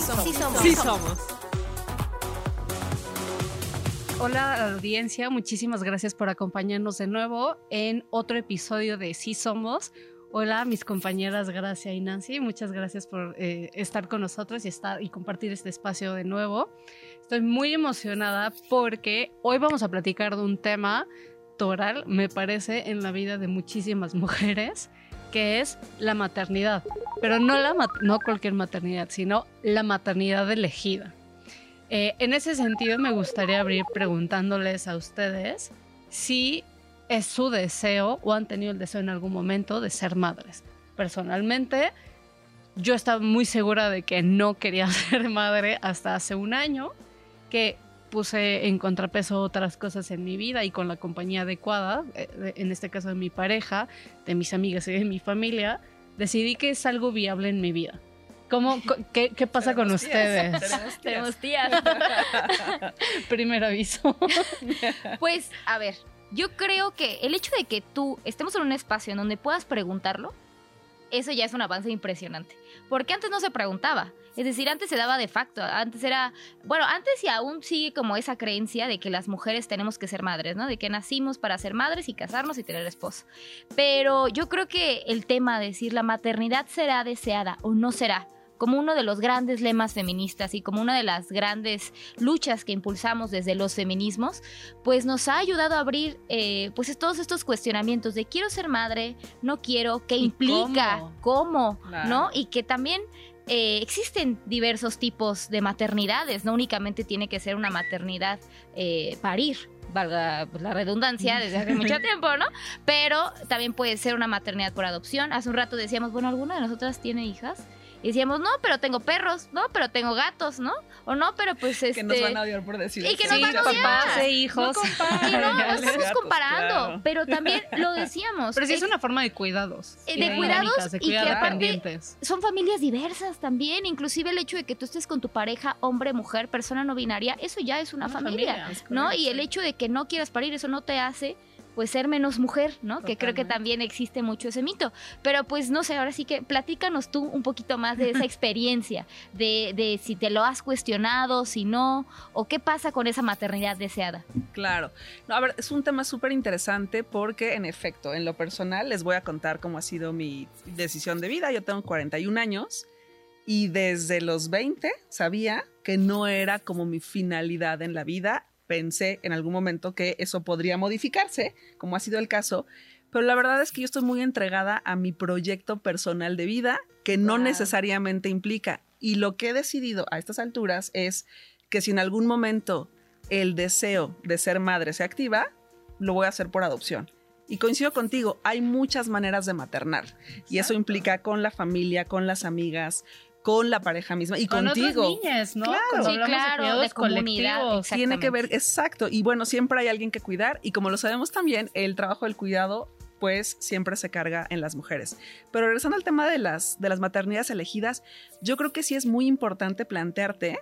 Sí somos. Sí somos. Hola audiencia, muchísimas gracias por acompañarnos de nuevo en otro episodio de Sí Somos. Hola mis compañeras Gracia y Nancy, muchas gracias por eh, estar con nosotros y, estar, y compartir este espacio de nuevo. Estoy muy emocionada porque hoy vamos a platicar de un tema toral, me parece, en la vida de muchísimas mujeres, que es la maternidad. Pero no, la, no cualquier maternidad, sino la maternidad elegida. Eh, en ese sentido, me gustaría abrir preguntándoles a ustedes si es su deseo o han tenido el deseo en algún momento de ser madres. Personalmente, yo estaba muy segura de que no quería ser madre hasta hace un año, que puse en contrapeso otras cosas en mi vida y con la compañía adecuada, eh, en este caso de mi pareja, de mis amigas y de mi familia, decidí que es algo viable en mi vida. ¿Cómo, qué, qué pasa con ustedes? Tenemos tías. Primer aviso. pues, a ver, yo creo que el hecho de que tú estemos en un espacio en donde puedas preguntarlo, eso ya es un avance impresionante. Porque antes no se preguntaba. Es decir, antes se daba de facto. Antes era. Bueno, antes y aún sigue como esa creencia de que las mujeres tenemos que ser madres, ¿no? De que nacimos para ser madres y casarnos y tener esposo. Pero yo creo que el tema de decir la maternidad será deseada o no será como uno de los grandes lemas feministas y como una de las grandes luchas que impulsamos desde los feminismos, pues nos ha ayudado a abrir eh, pues todos estos cuestionamientos de quiero ser madre, no quiero, qué implica, cómo, ¿no? Y que también eh, existen diversos tipos de maternidades, no únicamente tiene que ser una maternidad eh, parir, valga pues, la redundancia, desde hace mucho tiempo, ¿no? Pero también puede ser una maternidad por adopción. Hace un rato decíamos, bueno, ¿alguna de nosotras tiene hijas? Y decíamos, no, pero tengo perros, no, pero tengo gatos, ¿no? O no, pero pues este... Que nos van a odiar por decir Y que nos van a odiar. papás e hijos. No y no, no estamos comparando, pero también lo decíamos. Pero sí es una forma de cuidados. Eh, de cuidados y que aparte son familias diversas también. Inclusive el hecho de que tú estés con tu pareja, hombre, mujer, persona no binaria, eso ya es una, familia, ¿no? Y el hecho de que no quieras parir, eso no te hace pues ser menos mujer, ¿no? Que creo que también existe mucho ese mito. Pero pues no sé, ahora sí que platícanos tú un poquito más de esa experiencia, de, de si te lo has cuestionado, si no, o qué pasa con esa maternidad deseada. Claro. No, a ver, es un tema súper interesante porque en efecto, en lo personal les voy a contar cómo ha sido mi decisión de vida. Yo tengo 41 años y desde los 20 sabía que no era como mi finalidad en la vida pensé en algún momento que eso podría modificarse, como ha sido el caso, pero la verdad es que yo estoy muy entregada a mi proyecto personal de vida, que no necesariamente implica. Y lo que he decidido a estas alturas es que si en algún momento el deseo de ser madre se activa, lo voy a hacer por adopción. Y coincido contigo, hay muchas maneras de maternar. Y eso implica con la familia, con las amigas, con la pareja misma y con contigo. Otras niñas, ¿no? Claro, sí, claro, de comunidad. Tiene que ver, exacto. Y bueno, siempre hay alguien que cuidar y como lo sabemos también, el trabajo del cuidado pues siempre se carga en las mujeres. Pero regresando al tema de las, de las maternidades elegidas, yo creo que sí es muy importante plantearte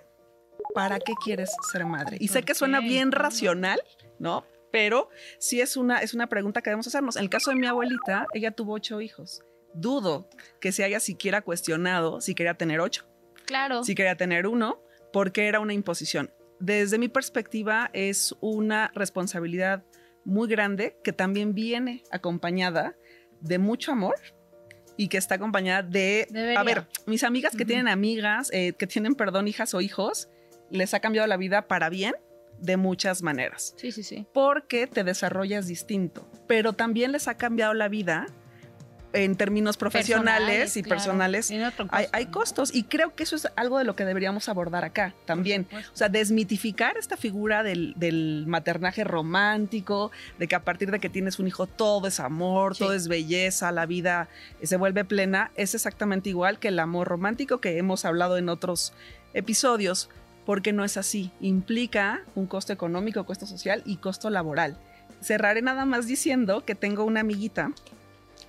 para qué quieres ser madre. Y sé que suena bien racional, ¿no? Pero sí es una, es una pregunta que debemos hacernos. En el caso de mi abuelita, ella tuvo ocho hijos dudo que se haya siquiera cuestionado si quería tener ocho. Claro. Si quería tener uno, porque era una imposición. Desde mi perspectiva, es una responsabilidad muy grande que también viene acompañada de mucho amor y que está acompañada de... A ver, mis amigas que tienen amigas, eh, que tienen, perdón, hijas o hijos, les ha cambiado la vida para bien de muchas maneras. Sí, sí, sí. Porque te desarrollas distinto, pero también les ha cambiado la vida en términos profesionales, y personales, hay, costos. Y creo que eso es algo de lo que deberíamos abordar acá también. O sea, desmitificar esta figura del, maternaje romántico, de que a partir de que tienes un hijo todo es amor, todo es belleza, la vida se vuelve plena, es exactamente igual que el amor romántico que hemos hablado en otros episodios, porque no es así. Implica un costo económico, costo social y costo laboral. Cerraré nada más diciendo que tengo una amiguita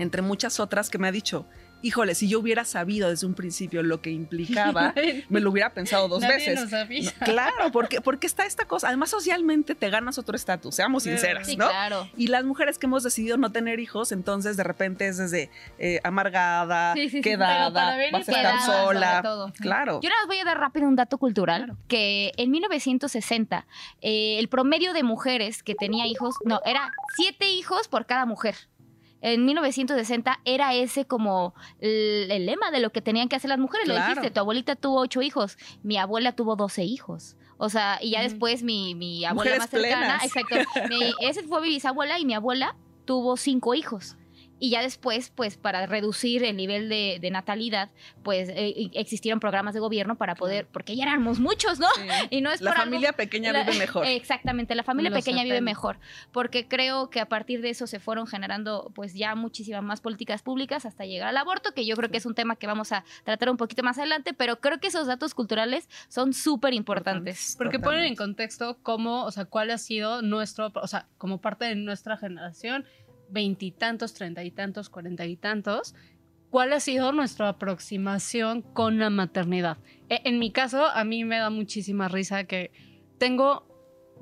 entre muchas otras que me ha dicho, híjole, si yo hubiera sabido desde un principio lo que implicaba, me lo hubiera pensado dos Nadie veces. nos avisa. No, claro, porque, porque está esta cosa. Además, socialmente te ganas otro estatus, seamos sinceras, Sí, ¿no? claro. Y las mujeres que hemos decidido no tener hijos, entonces de repente es desde eh, amargada, Sí, sí, sí, quedada, vas a estar sola. todo. Claro. Yo nada más voy a dar rápido un dato cultural, Claro. que en 1960 eh, el promedio de mujeres que tenía hijos, no, era siete hijos por cada mujer. En 1960 era ese como el, el lema de lo que tenían que hacer las mujeres. Lo dijiste, tu abuelita tuvo ocho hijos, mi abuela tuvo doce hijos. O sea, y ya después mi, mi abuela Mujeres más cercana, plenas. exacto, mi- ese fue mi bisabuela y mi abuela tuvo cinco hijos. Y ya después, pues para reducir el nivel de, de natalidad, pues eh, existieron programas de gobierno para poder, porque ya éramos muchos, ¿no? Sí. Y no es La por algo- familia pequeña la- vive mejor. Exactamente, la familia Los pequeña vive 70. mejor, porque creo que a partir de eso se fueron generando pues ya muchísimas más políticas públicas hasta llegar al aborto, que yo creo que es un tema que vamos a tratar un poquito más adelante, pero creo que esos datos culturales son súper importantes. Porque ponen en contexto cómo, o sea, cuál ha sido nuestro, o sea, como parte de nuestra generación, veintitantos, treinta y tantos, cuarenta y tantos, cuál ha sido nuestra aproximación con la maternidad. E- En mi caso, a mí me da muchísima risa que tengo,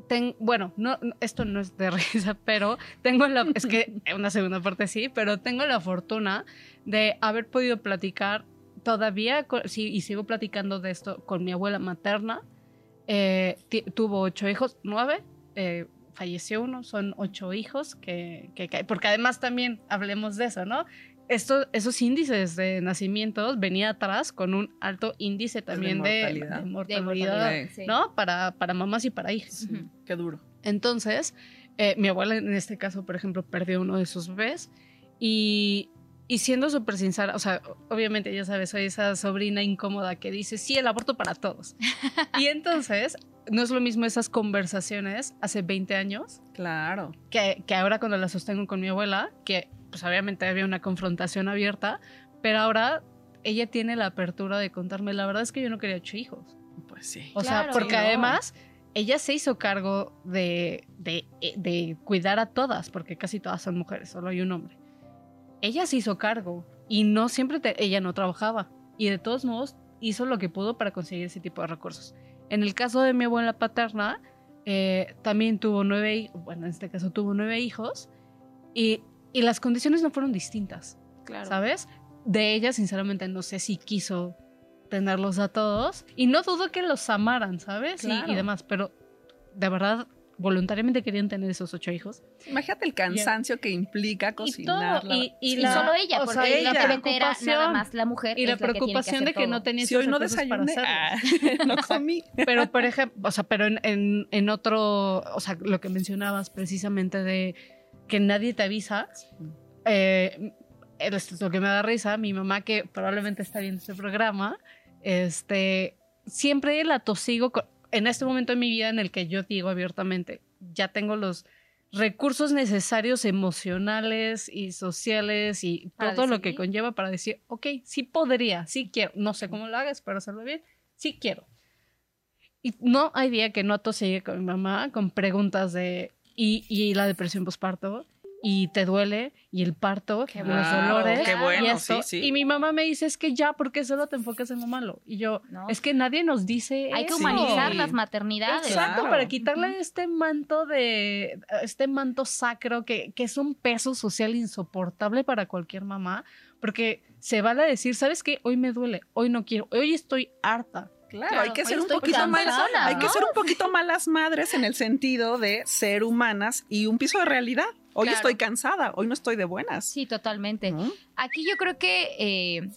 ten- bueno, no, esto no es de risa, pero tengo la, es que una segunda parte sí, pero tengo la fortuna de haber podido platicar todavía, con- sí, y sigo platicando de esto con mi abuela materna. Eh, tuvo ocho hijos, nueve, eh, falleció uno, son ocho hijos que, que cae- porque además también hablemos de eso, ¿no? Esto, esos índices de nacimientos venía atrás con un alto índice también de, mortalidad. de De mortalidad, mortalidad, sí. ¿no? Para, para mamás y para hijas. Qué duro. Entonces, eh, mi abuela en este caso, por ejemplo, perdió uno de sus bebés y, y siendo súper sincera, o sea, obviamente ya sabes, soy esa sobrina incómoda que dice, sí, el aborto para todos. y entonces, no es lo mismo esas conversaciones hace 20 años Claro. que, que ahora cuando las sostengo con mi abuela, que pues obviamente había una confrontación abierta, pero ahora ella tiene la apertura de contarme, la verdad es que yo no quería ocho hijos. Pues sí. O sea, porque Sí, no. además ella se hizo cargo de, de, eh, de cuidar a todas, porque casi todas son mujeres, solo hay un hombre. Ella se hizo cargo y no siempre te- ella no trabajaba y de todos modos hizo lo que pudo para conseguir ese tipo de recursos. En el caso de mi abuela paterna, eh, también tuvo nueve, bueno, en este caso tuvo nueve hijos y, y las condiciones no fueron distintas. Claro. ¿sabes? De ella, sinceramente, no sé si quiso tenerlos a todos. Y no dudo que los amaran, ¿sabes? Y, demás, pero de verdad, voluntariamente querían tener esos ocho hijos. Imagínate el cansancio que implica Y todo, cocinar. la- y, y Y la- solo ella, o porque sea, y la evidentemente era nada preocupación- más la mujer. Y la es que que preocupación de que no tenía Si esos hoy no para desayuné, hacerlo. ah, no comí. Pero, por ejemplo, o sea, pero en, en, en otro, o sea, lo que mencionabas precisamente de que nadie te avisa, eh, esto es lo que me da risa, mi mamá que probablemente está viendo este programa, este, siempre la tosigo con- en este momento de mi vida en el que yo digo abiertamente, ya tengo los recursos necesarios emocionales y sociales y Para todo lo que conlleva para decir, ok, sí podría, sí quiero, no sé cómo lo hagas, espero hacerlo bien, sí quiero. Y no hay día que no atosigue con mi mamá con preguntas de, ¿y, y la depresión postparto? ¿Y te duele? ¿Y el parto? Qué ¿Y bueno. los dolores? Qué bueno, y esto. sí, sí. Y mi mamá me dice, es que ya, ¿por qué solo te enfocas en lo malo? Y yo, No. es que nadie nos dice Hay que humanizar Sí. las maternidades. Exacto, Claro. para quitarle este manto de, este manto sacro que, que es un peso social insoportable para cualquier mamá, porque se vale a decir, ¿sabes qué? Hoy me duele, hoy no quiero, hoy estoy harta. Claro, Claro, hay que ser un poquito persona, hay que ser un poquito malas madres en el sentido de ser humanas y un piso de realidad. Hoy Claro. estoy cansada, hoy no estoy de buenas. Sí, totalmente. Aquí yo creo que eh,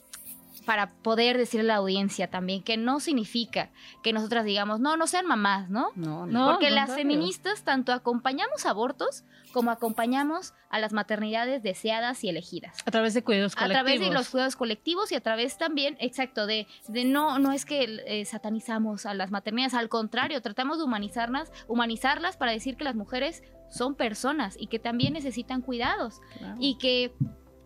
para poder decirle a la audiencia también que no significa que nosotras digamos, no, no sean mamás, ¿no? No, no. No, Porque las feministas tanto acompañamos abortos como acompañamos a las maternidades deseadas y elegidas. A través de cuidados A colectivos. través de los cuidados colectivos y a través también, exacto, de, de no, no es que eh, satanizamos a las maternidades, al contrario, tratamos de humanizarlas, humanizarlas para decir que las mujeres son personas y que también necesitan cuidados y que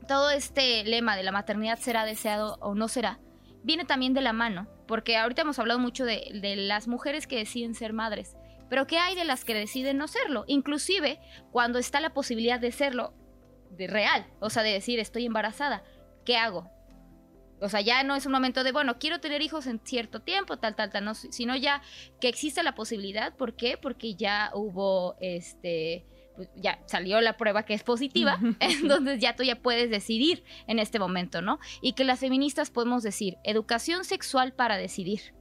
todo este lema de la maternidad será deseado o no será, viene también de la mano, porque ahorita hemos hablado mucho de, de las mujeres que deciden ser madres, pero ¿qué hay de las que deciden no serlo? Inclusive cuando está la posibilidad de serlo, de real, o sea, de decir estoy embarazada, ¿qué hago? O sea, ya no es un momento de, bueno, quiero tener hijos en cierto tiempo, tal, tal, tal, no, sino ya que existe la posibilidad. ¿Por qué? Porque ya hubo, este, pues, ya salió la prueba que es positiva, entonces ya tú ya puedes decidir en este momento, ¿no? Y que las feministas podemos decir, educación sexual para decidir.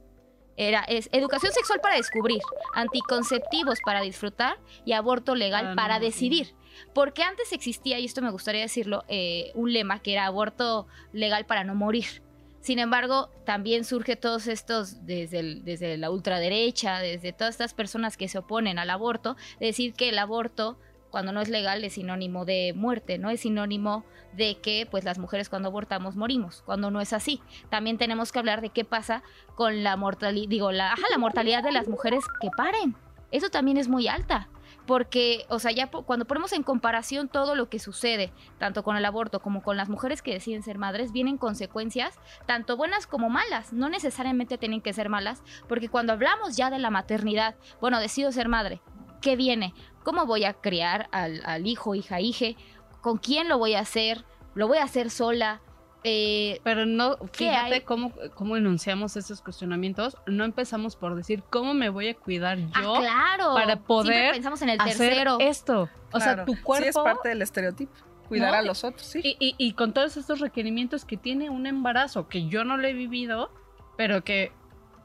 Era, es educación sexual para descubrir, anticonceptivos para disfrutar y aborto legal Ah, para no, sí. decidir. Porque antes existía, y esto me gustaría decirlo, eh, un lema que era aborto legal para no morir. Sin embargo, también surge todos estos, desde, el- desde la ultraderecha, desde todas estas personas que se oponen al aborto, de decir que el aborto, cuando no es legal, es sinónimo de muerte, ¿no? Es sinónimo de que pues las mujeres cuando abortamos morimos, cuando no es así. También tenemos que hablar de qué pasa con la mortalidad, digo, la, la mortalidad de las mujeres que paren. Eso también es muy alta. Porque, o sea, ya cuando ponemos en comparación todo lo que sucede, tanto con el aborto como con las mujeres que deciden ser madres, vienen consecuencias tanto buenas como malas. No necesariamente tienen que ser malas, porque cuando hablamos ya de la maternidad, bueno, decido ser madre, ¿qué viene? ¿Cómo voy a criar al, al hijo, hija, hije? ¿Con quién lo voy a hacer? ¿Lo voy a hacer sola? Eh, Pero no, ¿Qué fíjate cómo, cómo enunciamos estos cuestionamientos. No empezamos por decir cómo me voy a cuidar yo ah, claro. para Siempre poder pensamos en el hacer esto. O sea, tu cuerpo. Sí, es parte del estereotipo. Cuidar No, a los otros, sí. y, y- y con todos estos requerimientos que tiene un embarazo, que yo no lo he vivido, pero que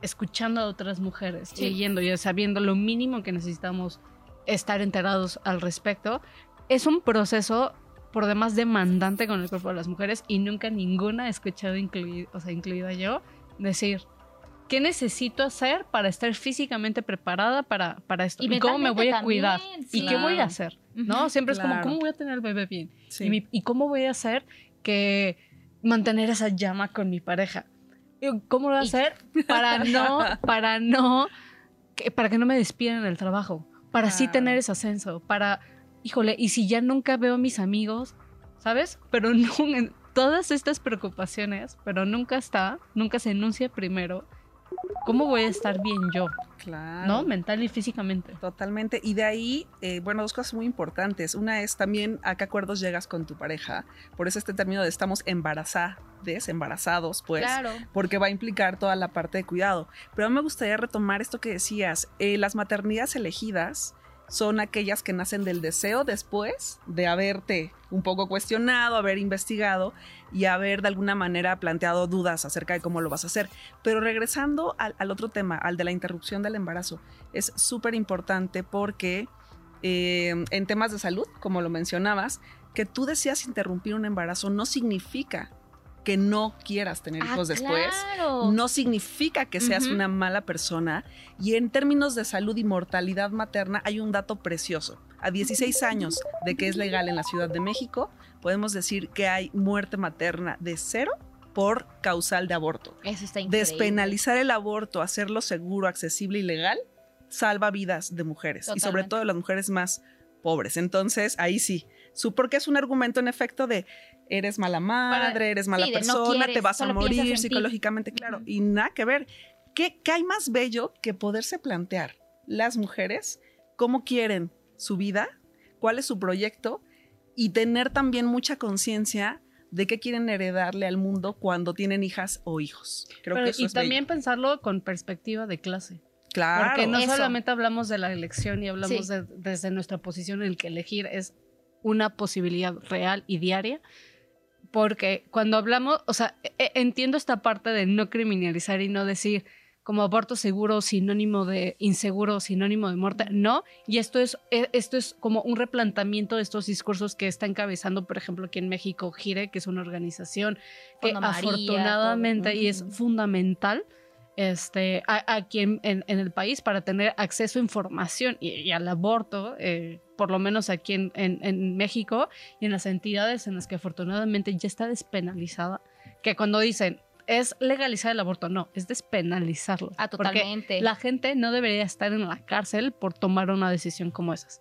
escuchando a otras mujeres, Sí. leyendo y sabiendo lo mínimo que necesitamos estar enterados al respecto, es un proceso por demás demandante con el cuerpo de las mujeres y nunca ninguna he escuchado, incluid- o sea, incluida yo, decir, ¿qué necesito hacer para estar físicamente preparada para, para esto? Y ¿Y, cómo me voy a cuidar? ¿Y sí. qué voy a Claro. hacer? ¿No? Siempre es como, Claro. ¿cómo voy a tener el bebé bien? Sí. ¿Y, mi- y cómo voy a hacer que mantener esa llama con mi pareja? ¿Cómo lo voy a hacer para no, para no, que, para que no me despidan del trabajo? Para sí tener ese ascenso, para, híjole, y si ya nunca veo a mis amigos, ¿sabes? Pero no, todas estas preocupaciones, pero nunca está, nunca se enuncia primero, ¿cómo voy a estar bien yo? Claro. ¿No? Mental y físicamente. Totalmente. Y de ahí, eh, bueno, dos cosas muy importantes. Una es también a qué acuerdos llegas con tu pareja. Por eso este término de estamos embarazadas, embarazados, pues. claro. Porque va a implicar toda la parte de cuidado. Pero a mí me gustaría retomar esto que decías. eh, las maternidades elegidas son aquellas que nacen del deseo después de haberte un poco cuestionado, haber investigado y haber de alguna manera planteado dudas acerca de cómo lo vas a hacer. Pero regresando al, al otro tema, al de la interrupción del embarazo, es súper importante porque eh, en temas de salud, como lo mencionabas, que tú deseas interrumpir un embarazo no significa que no quieras tener Ah, hijos después claro. no significa que seas una mala persona. Y en términos de salud y mortalidad materna hay un dato precioso. A 16 años de que es legal en la Ciudad de México, podemos decir que hay muerte materna de cero por causal de aborto. Eso está increíble. Despenalizar el aborto, hacerlo seguro, accesible y legal, salva vidas de mujeres y sobre todo de las mujeres más pobres. Entonces, ahí sí, su porque es un argumento en efecto de eres mala madre, eres mala sí, de no persona, te quieres, vas a morir psicológicamente, claro, Ujú. y nada que ver. ¿Qué, ¿Qué hay más bello que poderse plantear las mujeres cómo quieren su vida, cuál es su proyecto y tener también mucha conciencia de qué quieren heredarle al mundo cuando tienen hijas o hijos? Creo Pero- que eso y es bello. también pensarlo con perspectiva de clase. Claro. Porque no Eso. solamente hablamos de la elección y hablamos Sí. de- desde nuestra posición en el que elegir es una posibilidad real y diaria. Porque cuando hablamos, o sea, e- entiendo esta parte de no criminalizar y no decir como aborto seguro, sinónimo de inseguro, sinónimo de muerte. No, y esto es, e- esto es como un replanteamiento de estos discursos que está encabezando, por ejemplo, aquí en México, GIRE, que es una organización que María, afortunadamente todo. y es fundamental este, a- aquí en, en- en el país para tener acceso a información y, y al aborto, eh, por lo menos aquí en, en- en México y en las entidades en las que afortunadamente ya está despenalizada, que cuando dicen es legalizar el aborto, no, es despenalizarlo. Ah, Porque totalmente. la gente no debería estar en la cárcel por tomar una decisión como esas.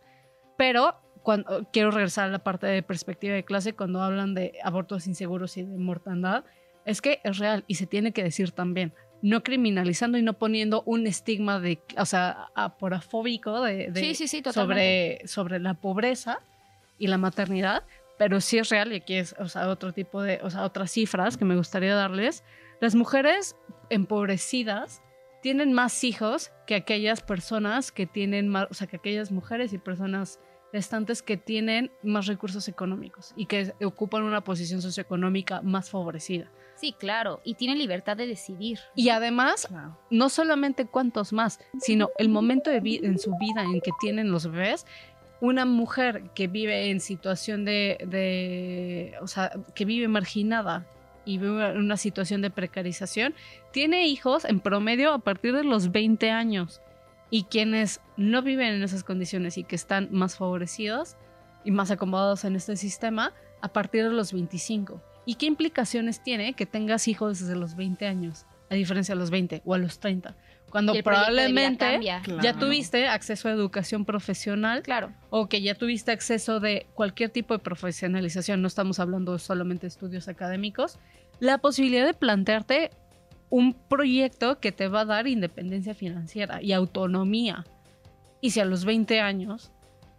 Pero cuando, quiero regresar a la parte de perspectiva de clase, cuando hablan de abortos inseguros y de mortandad, es que es real y se tiene que decir también. No criminalizando y no poniendo un estigma de, o sea, aporafóbico de, de- sí, sí, sí, totalmente. sobre, sobre la pobreza y la maternidad, pero sí es real y aquí es, o sea, otro tipo de, o sea, otras cifras que me gustaría darles. Las mujeres empobrecidas tienen más hijos que aquellas personas que tienen más, o sea, que aquellas mujeres y personas restantes que tienen más recursos económicos y que ocupan una posición socioeconómica más favorecida. Sí, claro, y tienen libertad de decidir. Y además, Claro. no solamente cuántos más, sino el momento de en su vida en que tienen los bebés. Una mujer que vive en situación de, de- o sea, que vive marginada y vive en una situación de precarización, tiene hijos en promedio a partir de los 20 años. Y quienes no viven en esas condiciones y que están más favorecidos y más acomodados en este sistema, a partir de los 25. ¿Y qué implicaciones tiene que tengas hijos desde los 20 años, a diferencia de los 20 o a los 30? Cuando probablemente ya Claro. tuviste acceso a educación profesional Claro. o que ya tuviste acceso de cualquier tipo de profesionalización, no estamos hablando solamente de estudios académicos, la posibilidad de plantearte un proyecto que te va a dar independencia financiera y autonomía. Y si a los 20 años,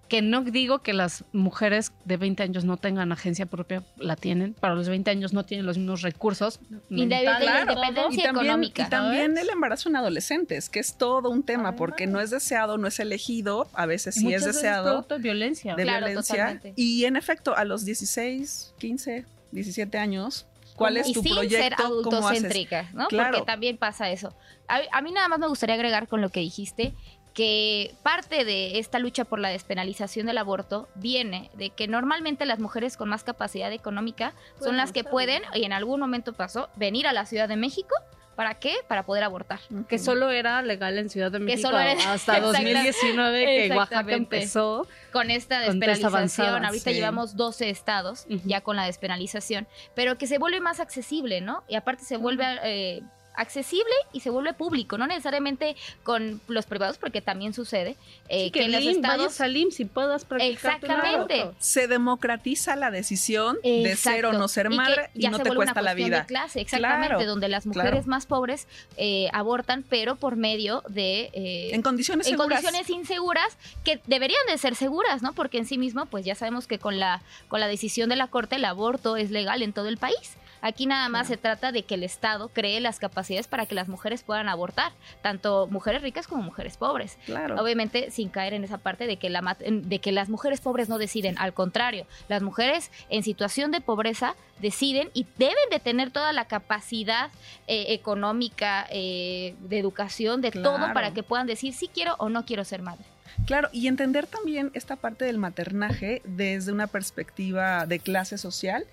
que no digo que las mujeres de 20 años no tengan agencia propia, la tienen, para los 20 años no tienen los mismos recursos. Todo. independencia Y también, económica. y también el embarazo en adolescentes, que es todo un tema, Además. porque no es deseado, no es elegido, a veces Y sí es deseado, producto de violencia. de Claro, violencia. totalmente. Y en efecto, a los 16, 15, 17 años, ¿cuál es y tu sin ser adultocéntrica, ¿no? Claro. Porque también pasa eso. A, a mí nada más me gustaría agregar con lo que dijiste que parte de esta lucha por la despenalización del aborto viene de que normalmente las mujeres con más capacidad económica son las que pueden, y en algún momento pasó, venir a la Ciudad de México. ¿Para qué? Para poder abortar. que solo era legal en Ciudad de México solo era- hasta Exacta- 2019 que Oaxaca empezó. con esta Con despenalización. avanzada, Ahorita sí. llevamos 12 estados ya con la despenalización, pero que se vuelve más accesible, ¿no? Y aparte se vuelve eh, accesible y se vuelve público, no necesariamente con los privados, porque también sucede eh, Sí, que, en los IMSS, estados... vayas al IMSS y puedas practicar Exactamente. Se democratiza la decisión de ser o no ser Y que madre y, ya no se te vuelve cuesta una la cuestión vida. de clase, exactamente, Claro, donde las mujeres claro. más pobres eh, abortan, pero por medio de... eh, En condiciones en seguras. condiciones inseguras que deberían de ser seguras, ¿no? Porque en sí mismo, pues ya sabemos que con la, con la decisión de la Corte el aborto es legal en todo el país. Aquí nada más se trata de que el Estado cree las capacidades para que las mujeres puedan abortar, tanto mujeres ricas como mujeres pobres. Claro. Obviamente sin caer en esa parte de que, la, de que las mujeres pobres no deciden, al contrario, las mujeres en situación de pobreza deciden y deben de tener toda la capacidad eh, económica, eh, de educación, de todo para que puedan decir si quiero o no quiero ser madre. Claro, y entender también esta parte del maternaje desde una perspectiva de clase social.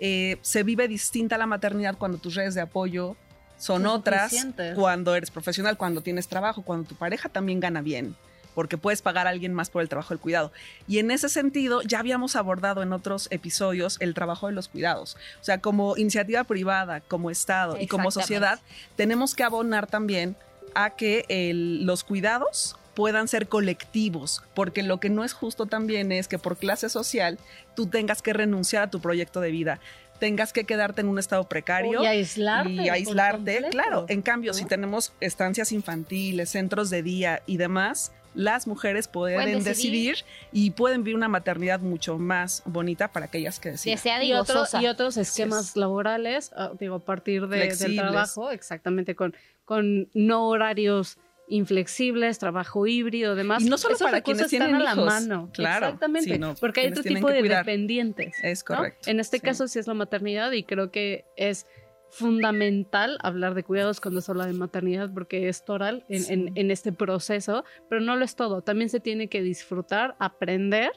Eh, se vive distinta la maternidad cuando tus redes de apoyo son otras, cuando eres profesional, cuando tienes trabajo, cuando tu pareja también gana bien, porque puedes pagar a alguien más por el trabajo del cuidado. Y en ese sentido, ya habíamos abordado en otros episodios el trabajo de los cuidados. O sea, como iniciativa privada, como Estado y como sociedad, tenemos que abonar también a que el- los cuidados puedan ser colectivos, porque lo que no es justo también es que por clase social tú tengas que renunciar a tu proyecto de vida, tengas que quedarte en un estado precario Y aislarte. y aislarte. Claro, en cambio, ¿no? si tenemos estancias infantiles, centros de día y demás, las mujeres pueden, Pueden decidir. decidir. y pueden vivir una maternidad mucho más bonita para aquellas que deciden. Deseada y, y, otro- y otros esquemas es. laborales, ah, digo, a partir de- del trabajo, exactamente, con, con no horarios inflexibles, trabajo híbrido, demás. Y no solo Esos para quienes tienen están a la hijos, mano. claro, Exactamente, porque hay otro tipo de cuidar. dependientes. Es ¿no? correcto. En este sí. caso sí es la maternidad y creo que es fundamental hablar de cuidados cuando se habla de maternidad porque es toral en, Sí. en- en este proceso, pero no lo es todo. También se tiene que disfrutar, aprender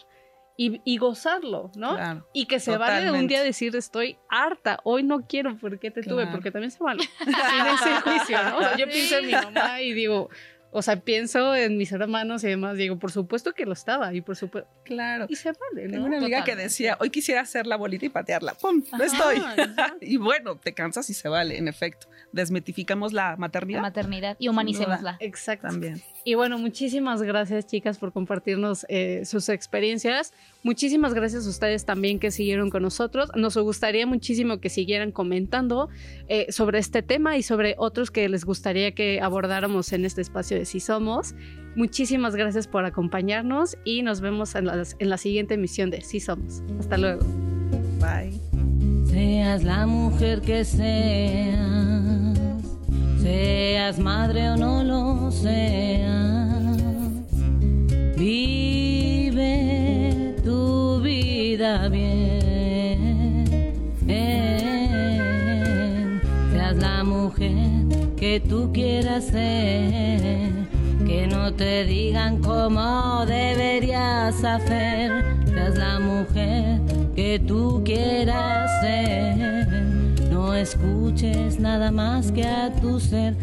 y, y gozarlo, ¿no? Claro. Y que se vale un día decir estoy harta, hoy no quiero, ¿por qué te tuve? Porque también se vale. Sin ese juicio, ¿no? O sea, yo pienso en mi mamá y digo, o sea, pienso en mis hermanos y demás, digo, por supuesto que lo estaba y por supuesto, Claro. y se vale, Tengo una amiga que decía, hoy quisiera hacer la bolita y patearla. ¡Pum! No estoy. y bueno, te cansas y se vale, en efecto. Desmitificamos la la maternidad maternidad y humanicémosla. Exacto. también. Y bueno, muchísimas gracias chicas por compartirnos eh, sus experiencias. Muchísimas gracias a ustedes también que siguieron con nosotros. Nos gustaría muchísimo que siguieran comentando eh, sobre este tema y sobre otros que les gustaría que abordáramos en este espacio de Si Somos. Muchísimas gracias por acompañarnos y nos vemos en, las- en la siguiente emisión de Si Somos. Hasta luego. Bye. Seas la mujer que seas, seas madre o no lo seas, vive tu vida bien. Seas la mujer que tú quieras ser, que no te digan cómo deberías hacer. Seas la mujer que tú quieras ser, no escuches nada más que a tu ser.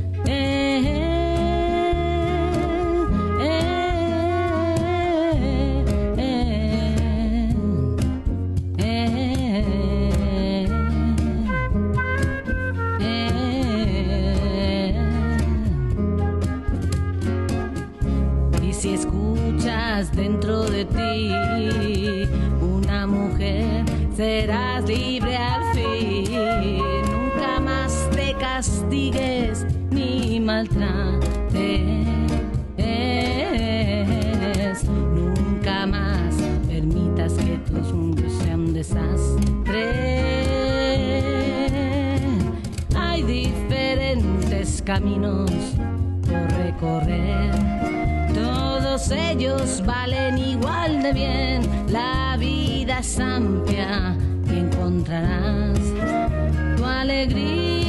Caminos por recorrer. Todos ellos valen igual de bien. La vida es amplia y encontrarás tu alegría